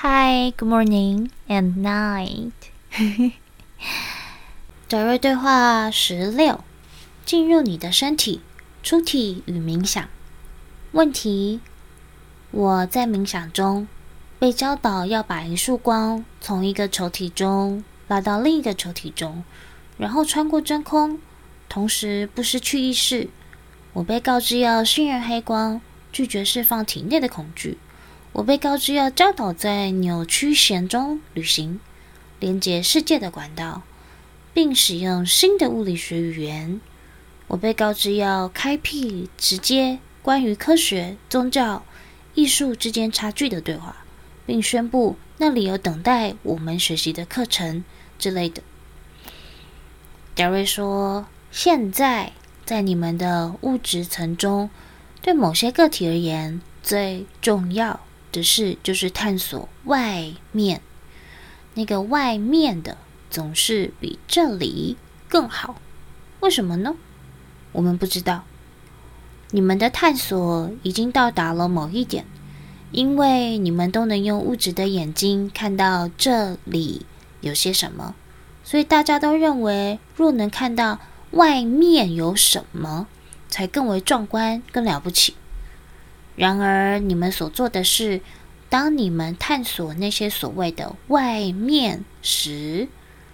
Hi, good morning and night。德瑞对话十六：进入你的身体，出体与冥想。问题：我在冥想中被教导要把一束光从一个球体中拉到另一个球体中，然后穿过真空，同时不失去意识。我被告知要信任黑光，拒绝释放体内的恐惧。我被告知要教导在扭曲弦中旅行，连接世界的管道，并使用新的物理学语言。我被告知要开辟直接关于科学、宗教、艺术之间差距的对话，并宣布那里有等待我们学习的课程之类的。德瑞说：“现在在你们的物质层中，对某些个体而言，最重要。”的事就是探索外面，那个外面的总是比这里更好。为什么呢？我们不知道。你们的探索已经到达了某一点，因为你们都能用物质的眼睛看到这里有些什么，所以大家都认为，若能看到外面有什么，才更为壮观、更了不起。然而，你们所做的事，当你们探索那些所谓的外面时，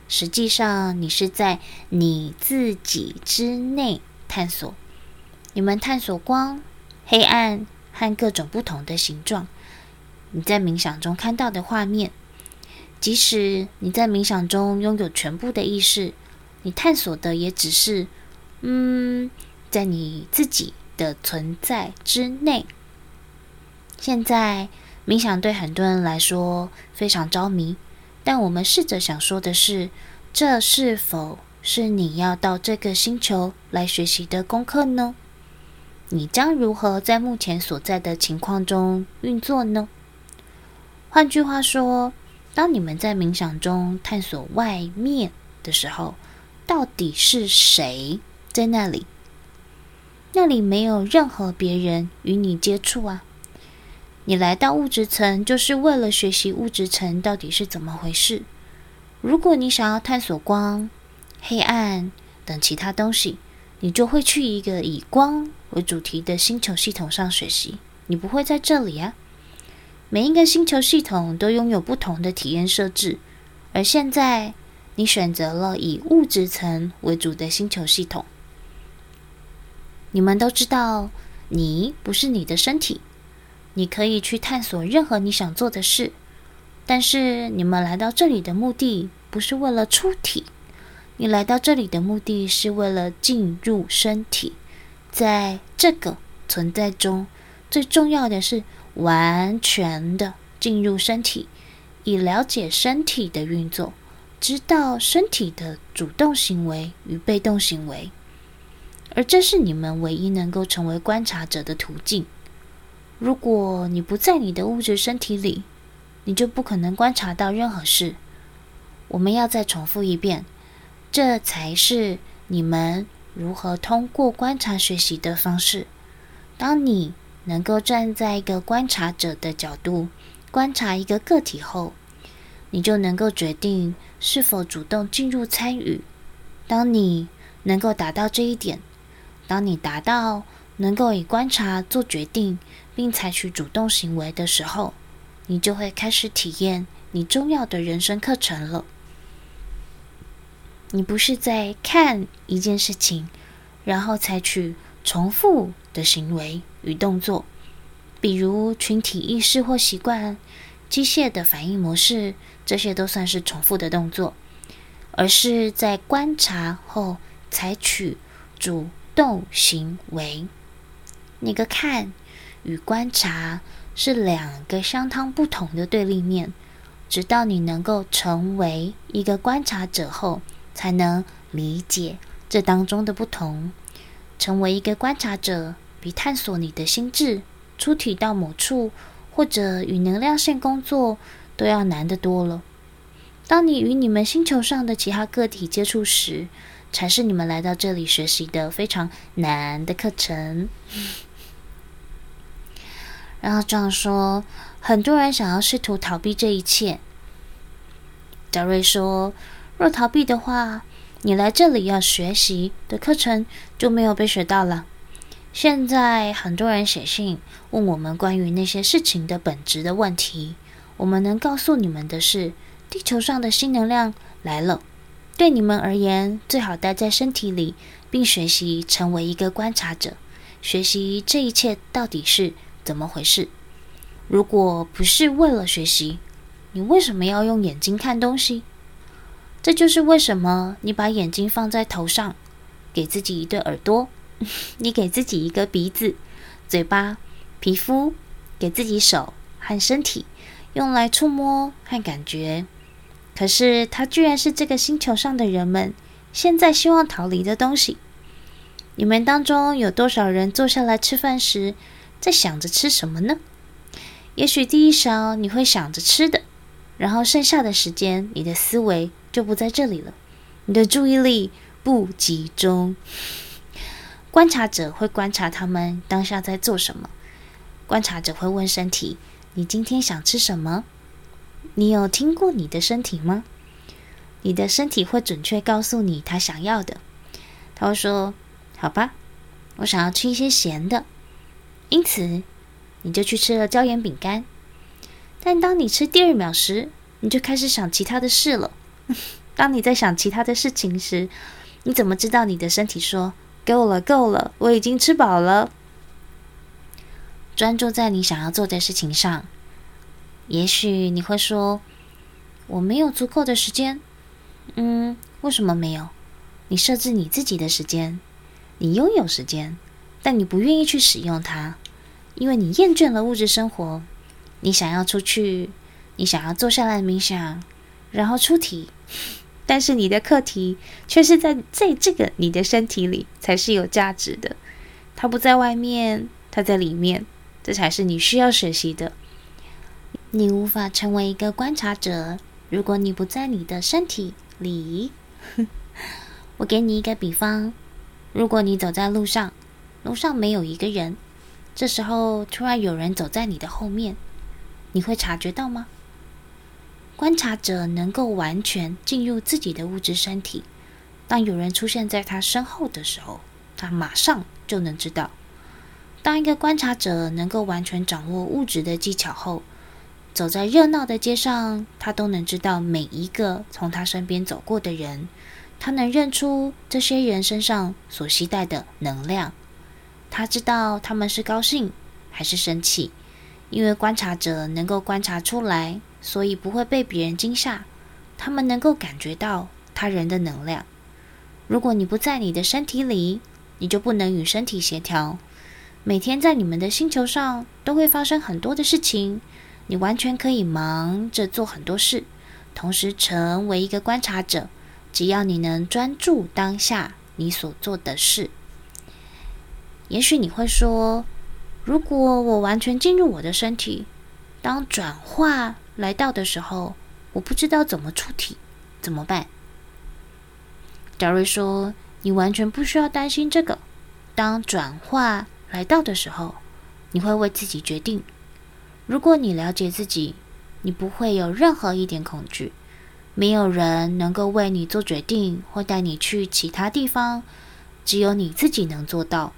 实际上你是在你自己之内探索。你们探索光、黑暗和各种不同的形状。你在冥想中看到的画面，即使你在冥想中拥有全部的意识，你探索的也只是，嗯，在你自己的存在之内。现在冥想对很多人来说非常着迷，但我们试着想说的是，这是否是你要到这个星球来学习的功课呢？你将如何在目前所在的情况中运作呢？换句话说，当你们在冥想中探索外面的时候，到底是谁在那里？那里没有任何别人与你接触啊。你来到物质层，就是为了学习物质层到底是怎么回事。如果你想要探索光、黑暗等其他东西，你就会去一个以光为主题的星球系统上学习。你不会在这里啊。每一个星球系统都拥有不同的体验设置，而现在你选择了以物质层为主的星球系统。你们都知道，你不是你的身体。你可以去探索任何你想做的事，但是你们来到这里的目的不是为了出体，你来到这里的目的是为了进入身体。在这个存在中，最重要的是完全的进入身体，以了解身体的运作，知道身体的主动行为与被动行为，而这是你们唯一能够成为观察者的途径。如果你不在你的物质身体里，你就不可能观察到任何事。我们要再重复一遍，这才是你们如何通过观察学习的方式。当你能够站在一个观察者的角度观察一个个体后，你就能够决定是否主动进入参与。当你能够达到这一点，当你达到能够以观察做决定，并采取主动行为的时候，你就会开始体验你重要的人生课程了。你不是在看一件事情，然后采取重复的行为与动作，比如群体意识或习惯、机械的反应模式，这些都算是重复的动作，而是在观察后采取主动行为。那个看。与观察是两个相当不同的对立面，直到你能够成为一个观察者后，才能理解这当中的不同。成为一个观察者，比探索你的心智、出体到某处或者与能量线工作都要难得多了。当你与你们星球上的其他个体接触时，才是你们来到这里学习的非常难的课程。然后这样说，很多人想要试图逃避这一切。德瑞说：“若逃避的话，你来这里要学习的课程就没有被学到了。现在很多人写信问我们关于那些事情的本质的问题。我们能告诉你们的是，地球上的新能量来了。对你们而言，最好待在身体里，并学习成为一个观察者，学习这一切到底是怎么回事。如果不是为了学习，你为什么要用眼睛看东西？这就是为什么你把眼睛放在头上，给自己一对耳朵，你给自己一个鼻子、嘴巴、皮肤，给自己手和身体，用来触摸和感觉。可是，它居然是这个星球上的人们现在希望逃离的东西。你们当中有多少人坐下来吃饭时，在想着吃什么呢？也许第一勺你会想着吃的。然后剩下的时间，你的思维就不在这里了，你的注意力不集中。观察者会观察他们当下在做什么。观察者会问身体：“你今天想吃什么？”你有听过你的身体吗？你的身体会准确告诉你他想要的。他会说：“好吧，我想要吃一些咸的。”因此，你就去吃了椒盐饼干。但当你吃第二秒时，你就开始想其他的事了。当你在想其他的事情时，你怎么知道你的身体说够了，够了，我已经吃饱了？专注在你想要做的事情上。也许你会说，我没有足够的时间。嗯，为什么没有？你设置你自己的时间，你拥有时间，但你不愿意去使用它，因为你厌倦了物质生活。你想要出去，你想要坐下来冥想，然后出题，但是你的课题却是在在这个你的身体里才是有价值的，它不在外面，它在里面，这才是你需要学习的。你无法成为一个观察者，如果你不在你的身体里。我给你一个比方，如果你走在路上，楼上没有一个人，这时候突然有人走在你的后面。你会察觉到吗？观察者能够完全进入自己的物质身体。当有人出现在他身后的时候，他马上就能知道。当一个观察者能够完全掌握物质的技巧后，走在热闹的街上，他都能知道每一个从他身边走过的人。他能认出这些人身上所携带的能量。他知道他们是高兴还是生气。因为观察者能够观察出来，所以不会被别人惊吓。他们能够感觉到他人的能量。如果你不在你的身体里，你就不能与身体协调。每天在你们的星球上都会发生很多的事情，你完全可以忙着做很多事，同时成为一个观察者。只要你能专注当下你所做的事。也许你会说，如果我完全进入我的身体，当转化来到的时候，我不知道怎么出体，怎么办？达瑞说：“你完全不需要担心这个。当转化来到的时候，你会为自己决定。如果你了解自己，你不会有任何一点恐惧。没有人能够为你做决定或带你去其他地方，只有你自己能做到。”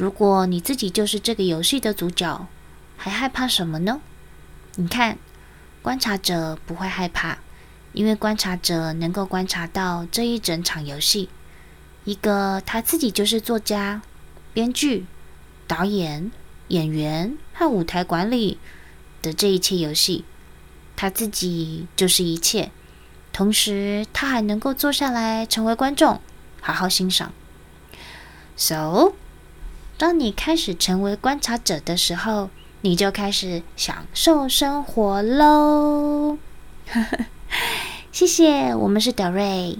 如果你自己就是这个游戏的主角，还害怕什么呢？你看，观察者不会害怕，因为观察者能够观察到这一整场游戏。一个他自己就是作家、编剧、导演、演员和舞台管理的这一切游戏，他自己就是一切。同时，他还能够坐下来成为观众，好好欣赏。So。当你开始成为观察者的时候，你就开始享受生活喽。谢谢，我们是德瑞。